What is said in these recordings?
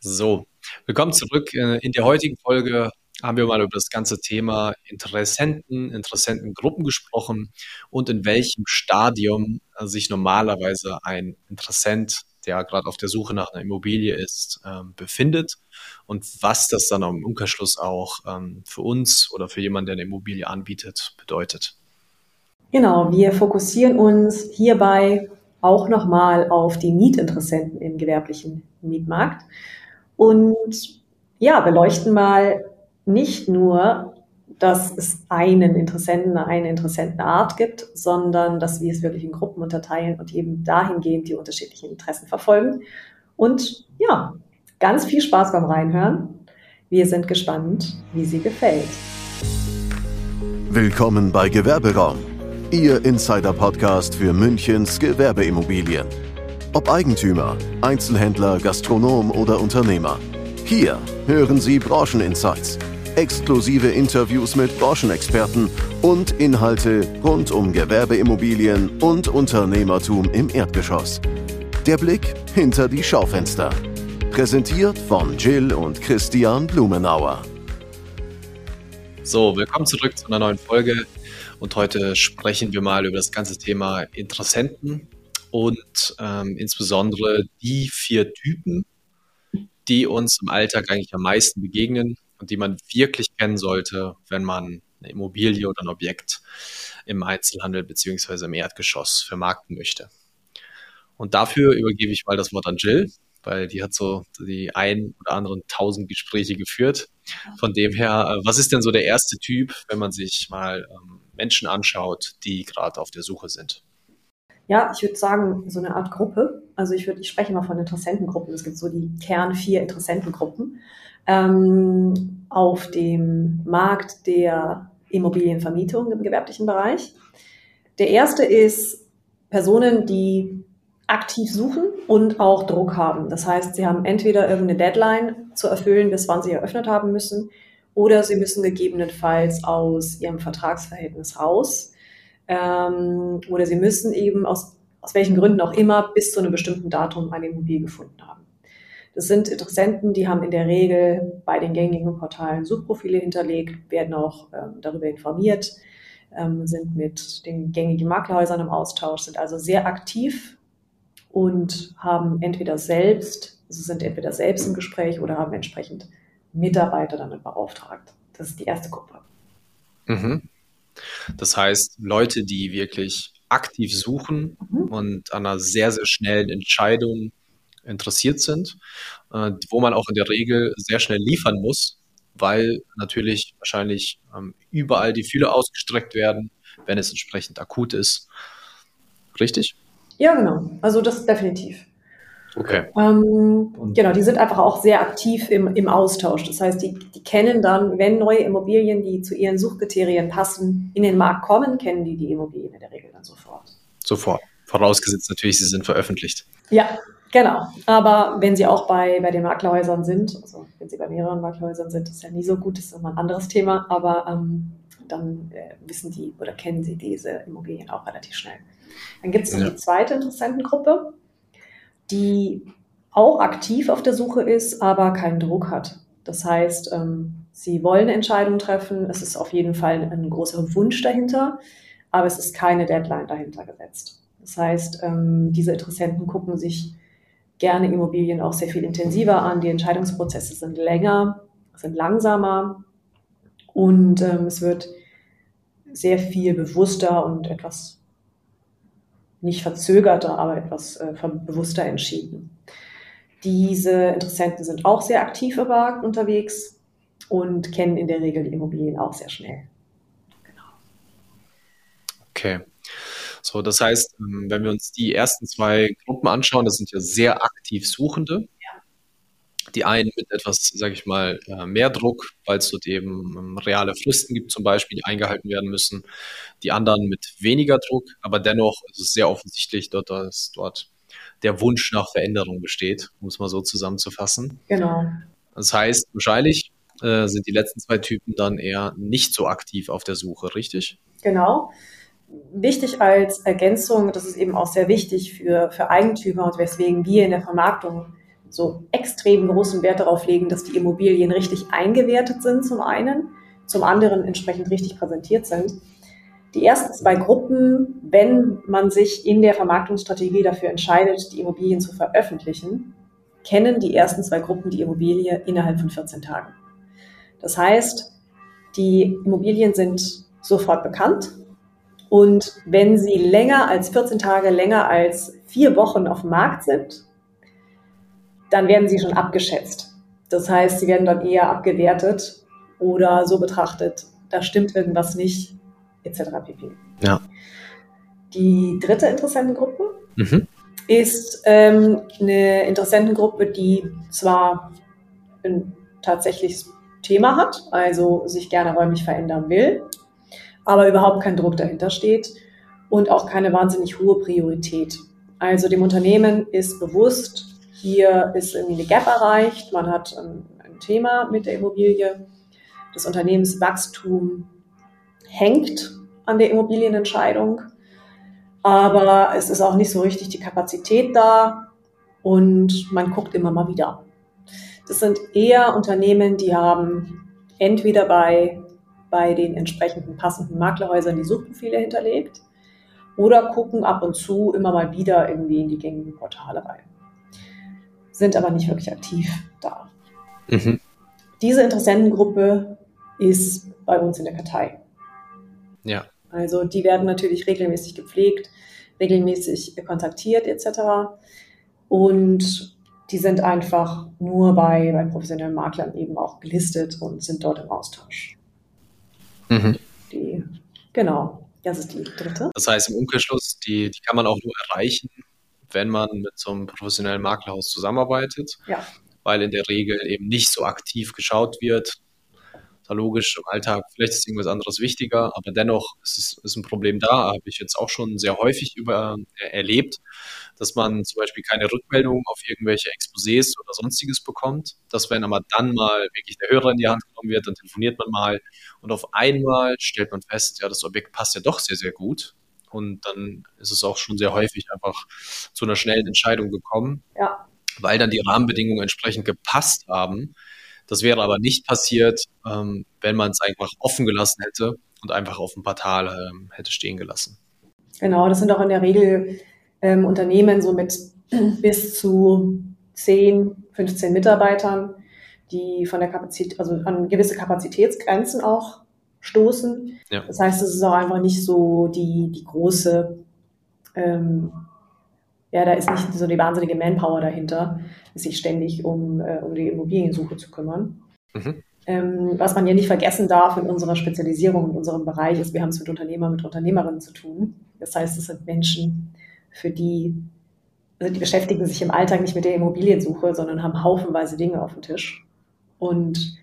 So, willkommen zurück. Äh, in der heutigen Folge haben wir mal über das ganze Thema Interessenten, Interessentengruppen gesprochen und in welchem Stadium äh, sich normalerweise ein Interessent, der gerade auf der Suche nach einer Immobilie ist, ähm, befindet und was das dann im Umkehrschluss auch ähm, für uns oder für jemanden, der eine Immobilie anbietet, bedeutet. Genau, wir fokussieren uns hierbei auch nochmal auf die Mietinteressenten im gewerblichen Mietmarkt und ja, beleuchten mal nicht nur, dass es einen Interessenten, eine Interessentenart gibt, sondern dass wir es wirklich in Gruppen unterteilen und eben dahingehend die unterschiedlichen Interessen verfolgen. Und ja, ganz viel Spaß beim Reinhören. Wir sind gespannt, wie sie gefällt. Willkommen bei Gewerberaum, Ihr Insider-Podcast für Münchens Gewerbeimmobilien. Ob Eigentümer, Einzelhändler, Gastronom oder Unternehmer. Hier hören Sie Brancheninsights, exklusive Interviews mit Branchenexperten und Inhalte rund um Gewerbeimmobilien und Unternehmertum im Erdgeschoss. Der Blick hinter die Schaufenster. Präsentiert von Jill und Christian Blumenauer. So, willkommen zurück zu einer neuen Folge. Und heute sprechen wir mal über das ganze Thema Interessenten und ähm, insbesondere die vier Typen, die uns im Alltag eigentlich am meisten begegnen und die man wirklich kennen sollte, wenn man eine Immobilie oder ein Objekt im Einzelhandel beziehungsweise im Erdgeschoss vermarkten möchte. Und dafür übergebe ich mal das Wort an Jill, weil die hat so die ein oder anderen tausend Gespräche geführt. Von dem her, äh, was ist denn so der erste Typ, wenn man sich mal ähm, Menschen anschaut, die gerade auf der Suche sind? Ja, ich würde sagen, so eine Art Gruppe. Also ich würde, ich spreche mal von Interessentengruppen. Es gibt so die Kern vier Interessentengruppen ähm, auf dem Markt der Immobilienvermietung im gewerblichen Bereich. Der erste ist Personen, die aktiv suchen und auch Druck haben. Das heißt, sie haben entweder irgendeine Deadline zu erfüllen, bis wann sie eröffnet haben müssen, oder sie müssen gegebenenfalls aus ihrem Vertragsverhältnis raus ähm, oder sie müssen eben aus, aus welchen Gründen auch immer bis zu einem bestimmten Datum eine Immobilie gefunden haben. Das sind Interessenten, die haben in der Regel bei den gängigen Portalen Suchprofile hinterlegt, werden auch ähm, darüber informiert, ähm, sind mit den gängigen Maklerhäusern im Austausch, sind also sehr aktiv und haben entweder selbst, also sind entweder selbst im Gespräch oder haben entsprechend Mitarbeiter damit beauftragt. Das ist die erste Gruppe. Mhm. Das heißt, Leute, die wirklich aktiv suchen mhm. und an einer sehr, sehr schnellen Entscheidung interessiert sind, äh, wo man auch in der Regel sehr schnell liefern muss, weil natürlich wahrscheinlich ähm, überall die Fühler ausgestreckt werden, wenn es entsprechend akut ist. Richtig? Ja, genau. Also das definitiv. Okay. Ähm, genau, die sind einfach auch sehr aktiv im, im Austausch. Das heißt, die, die kennen dann, wenn neue Immobilien, die zu ihren Suchkriterien passen, in den Markt kommen, kennen die die Immobilien in der Regel dann sofort. Sofort. Vorausgesetzt natürlich, sie sind veröffentlicht. Ja, genau. Aber wenn sie auch bei, bei den Maklerhäusern sind, also wenn sie bei mehreren Maklerhäusern sind, ist ja nie so gut, das ist immer ein anderes Thema, aber ähm, dann äh, wissen die oder kennen sie diese Immobilien auch relativ schnell. Dann gibt es noch ja. die zweite Interessentengruppe die auch aktiv auf der Suche ist, aber keinen Druck hat. Das heißt, ähm, sie wollen eine Entscheidung treffen. Es ist auf jeden Fall ein großer Wunsch dahinter, aber es ist keine Deadline dahinter gesetzt. Das heißt, ähm, diese Interessenten gucken sich gerne Immobilien auch sehr viel intensiver an. Die Entscheidungsprozesse sind länger, sind langsamer und ähm, es wird sehr viel bewusster und etwas nicht verzögerter, aber etwas äh, bewusster entschieden. Diese Interessenten sind auch sehr aktiv im Markt unterwegs und kennen in der Regel die Immobilien auch sehr schnell. Genau. Okay. So, das heißt, ähm, wenn wir uns die ersten zwei Gruppen anschauen, das sind ja sehr aktiv Suchende. Die einen mit etwas, sage ich mal, mehr Druck, weil es dort eben ähm, reale Fristen gibt, zum Beispiel, die eingehalten werden müssen. Die anderen mit weniger Druck, aber dennoch ist es sehr offensichtlich, dort, dass dort der Wunsch nach Veränderung besteht, um es mal so zusammenzufassen. Genau. Das heißt, wahrscheinlich äh, sind die letzten zwei Typen dann eher nicht so aktiv auf der Suche, richtig? Genau. Wichtig als Ergänzung, das ist eben auch sehr wichtig für, für Eigentümer und weswegen wir in der Vermarktung so extrem großen Wert darauf legen, dass die Immobilien richtig eingewertet sind zum einen, zum anderen entsprechend richtig präsentiert sind. Die ersten zwei Gruppen, wenn man sich in der Vermarktungsstrategie dafür entscheidet, die Immobilien zu veröffentlichen, kennen die ersten zwei Gruppen die Immobilie innerhalb von 14 Tagen. Das heißt, die Immobilien sind sofort bekannt und wenn sie länger als 14 Tage, länger als vier Wochen auf dem Markt sind, dann werden sie schon abgeschätzt. Das heißt, sie werden dann eher abgewertet oder so betrachtet, da stimmt irgendwas nicht, etc. pp. Ja. Die dritte Interessentengruppe mhm. ist ähm, eine Interessentengruppe, die zwar ein tatsächliches Thema hat, also sich gerne räumlich verändern will, aber überhaupt kein Druck dahinter steht und auch keine wahnsinnig hohe Priorität. Also dem Unternehmen ist bewusst, hier ist irgendwie eine Gap erreicht, man hat ein, ein Thema mit der Immobilie, das Unternehmenswachstum hängt an der Immobilienentscheidung, aber es ist auch nicht so richtig die Kapazität da und man guckt immer mal wieder. Das sind eher Unternehmen, die haben entweder bei bei den entsprechenden passenden Maklerhäusern die Suchprofile hinterlegt oder gucken ab und zu immer mal wieder irgendwie in die gängigen Portale rein. Sind aber nicht wirklich aktiv da. Mhm. Diese Interessentengruppe ist bei uns in der Kartei. Ja. Also die werden natürlich regelmäßig gepflegt, regelmäßig kontaktiert etc. Und die sind einfach nur bei, bei professionellen Maklern eben auch gelistet und sind dort im Austausch. Mhm. Die, genau, das ist die dritte. Das heißt im Umkehrschluss, die, die kann man auch nur erreichen, wenn man mit so einem professionellen Maklerhaus zusammenarbeitet. Ja. Weil in der Regel eben nicht so aktiv geschaut wird, logisch im Alltag, vielleicht ist irgendwas anderes wichtiger, aber dennoch ist es ist ein Problem da, habe ich jetzt auch schon sehr häufig über, äh, erlebt, dass man zum Beispiel keine Rückmeldung auf irgendwelche Exposés oder sonstiges bekommt, dass wenn aber dann mal wirklich der Hörer in die Hand genommen wird, dann telefoniert man mal und auf einmal stellt man fest, ja, das Objekt passt ja doch sehr, sehr gut. Und dann ist es auch schon sehr häufig einfach zu einer schnellen Entscheidung gekommen, ja. weil dann die Rahmenbedingungen entsprechend gepasst haben das wäre aber nicht passiert, ähm, wenn man es einfach offen gelassen hätte und einfach auf dem Portal ähm, hätte stehen gelassen. Genau, das sind auch in der Regel ähm, Unternehmen so mit bis zu 10, 15 Mitarbeitern, die von der Kapazität, also an gewisse Kapazitätsgrenzen auch stoßen. Ja. Das heißt, es ist auch einfach nicht so die, die große ähm, ja, da ist nicht so die wahnsinnige Manpower dahinter, sich ständig um, äh, um die Immobiliensuche zu kümmern. Mhm. Ähm, was man ja nicht vergessen darf in unserer Spezialisierung, in unserem Bereich, ist, wir haben es mit Unternehmern, mit Unternehmerinnen zu tun. Das heißt, es sind Menschen, für die, also die beschäftigen sich im Alltag nicht mit der Immobiliensuche, sondern haben haufenweise Dinge auf dem Tisch. Und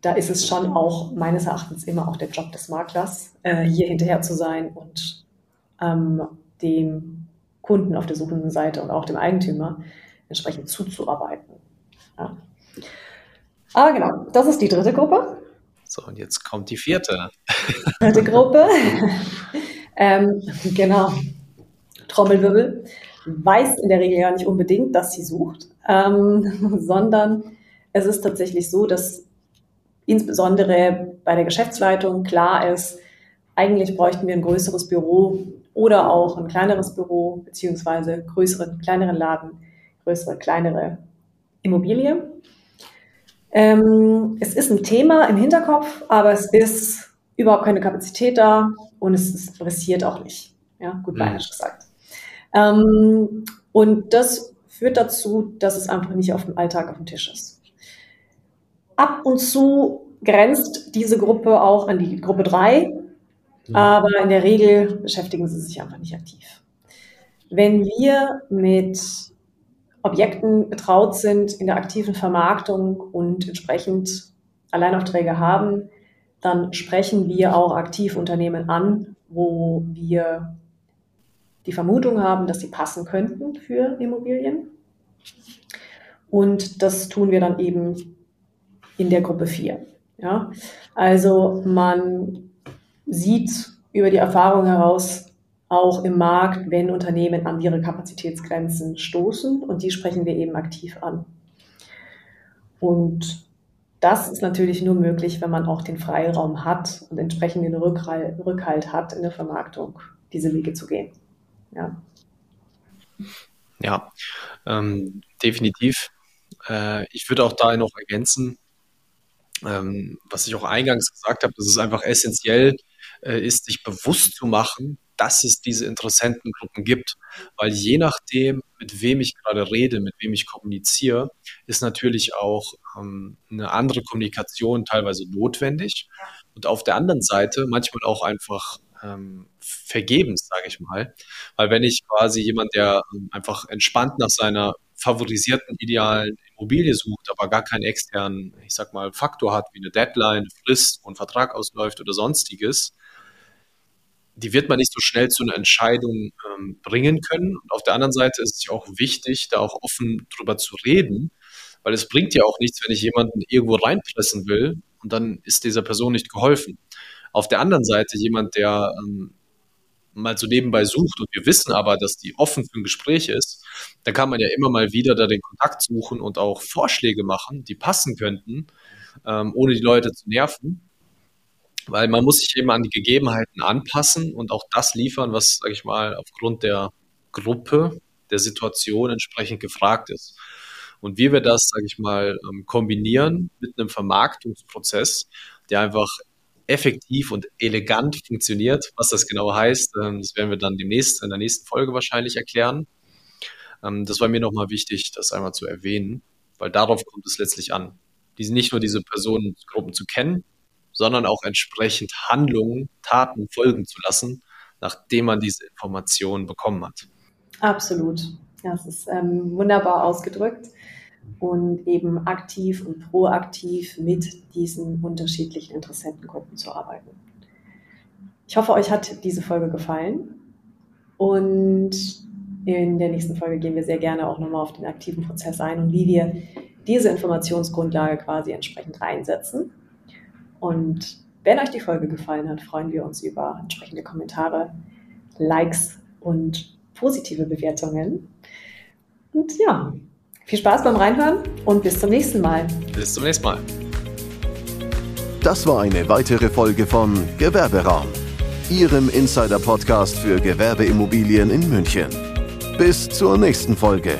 da ist es schon auch meines Erachtens immer auch der Job des Maklers, äh, hier hinterher zu sein und ähm, dem Kunden auf der suchenden Seite und auch dem Eigentümer entsprechend zuzuarbeiten. Ja. Aber genau, das ist die dritte Gruppe. So, und jetzt kommt die vierte. Dritte Gruppe. ähm, genau. Trommelwirbel. Weiß in der Regel gar nicht unbedingt, dass sie sucht, ähm, sondern es ist tatsächlich so, dass insbesondere bei der Geschäftsleitung klar ist, eigentlich bräuchten wir ein größeres Büro, oder auch ein kleineres Büro beziehungsweise größeren, kleineren Laden, größere, kleinere Immobilie. Ähm, es ist ein Thema im Hinterkopf, aber es ist überhaupt keine Kapazität da und es ist pressiert auch nicht. Ja, gut bayerisch mhm. gesagt. Ähm, und das führt dazu, dass es einfach nicht auf dem Alltag auf dem Tisch ist. Ab und zu grenzt diese Gruppe auch an die Gruppe 3, aber in der Regel beschäftigen sie sich einfach nicht aktiv. Wenn wir mit Objekten betraut sind in der aktiven Vermarktung und entsprechend Alleinaufträge haben, dann sprechen wir auch aktiv Unternehmen an, wo wir die Vermutung haben, dass sie passen könnten für Immobilien. Und das tun wir dann eben in der Gruppe 4. Ja? Also man sieht über die Erfahrung heraus auch im Markt, wenn Unternehmen an ihre Kapazitätsgrenzen stoßen und die sprechen wir eben aktiv an. Und das ist natürlich nur möglich, wenn man auch den Freiraum hat und entsprechend den Rückhalt hat in der Vermarktung, diese Wege zu gehen. Ja, ja ähm, definitiv. Äh, ich würde auch da noch ergänzen, ähm, was ich auch eingangs gesagt habe, dass es einfach essentiell äh, ist, sich bewusst zu machen, dass es diese Interessentengruppen gibt. Weil je nachdem, mit wem ich gerade rede, mit wem ich kommuniziere, ist natürlich auch ähm, eine andere Kommunikation teilweise notwendig. Und auf der anderen Seite manchmal auch einfach ähm, vergebens, sage ich mal. Weil wenn ich quasi jemand, der ähm, einfach entspannt nach seiner favorisierten idealen Immobilie sucht, aber gar keinen externen, ich sag mal, Faktor hat, wie eine Deadline, Frist, wo ein Vertrag ausläuft oder sonstiges, die wird man nicht so schnell zu einer Entscheidung ähm, bringen können. Und auf der anderen Seite ist es ja auch wichtig, da auch offen drüber zu reden, weil es bringt ja auch nichts, wenn ich jemanden irgendwo reinpressen will und dann ist dieser Person nicht geholfen. Auf der anderen Seite jemand, der ähm, mal so nebenbei sucht und wir wissen aber, dass die offen für ein Gespräch ist, dann kann man ja immer mal wieder da den Kontakt suchen und auch Vorschläge machen, die passen könnten, ähm, ohne die Leute zu nerven. Weil man muss sich eben an die Gegebenheiten anpassen und auch das liefern, was, sage ich mal, aufgrund der Gruppe, der Situation entsprechend gefragt ist. Und wie wir das, sage ich mal, ähm, kombinieren mit einem Vermarktungsprozess, der einfach effektiv und elegant funktioniert. Was das genau heißt, ähm, das werden wir dann demnächst in der nächsten Folge wahrscheinlich erklären. Ähm, das war mir nochmal wichtig, das einmal zu erwähnen, weil darauf kommt es letztlich an. Die nicht nur diese Personengruppen zu kennen, sondern auch entsprechend Handlungen, Taten folgen zu lassen, nachdem man diese Informationen bekommen hat. Absolut. Das ist ähm, wunderbar ausgedrückt und eben aktiv und proaktiv mit diesen unterschiedlichen Interessentengruppen zu arbeiten. Ich hoffe, euch hat diese Folge gefallen und in der nächsten Folge gehen wir sehr gerne auch nochmal auf den aktiven Prozess ein und wie wir diese Informationsgrundlage quasi entsprechend reinsetzen. Und wenn euch die Folge gefallen hat, freuen wir uns über entsprechende Kommentare, Likes und positive Bewertungen. Und ja, viel Spaß beim Reinhören und bis zum nächsten Mal. Bis zum nächsten Mal. Das war eine weitere Folge von Gewerberaum, Ihrem Insider-Podcast für Gewerbeimmobilien in München. Bis zur nächsten Folge.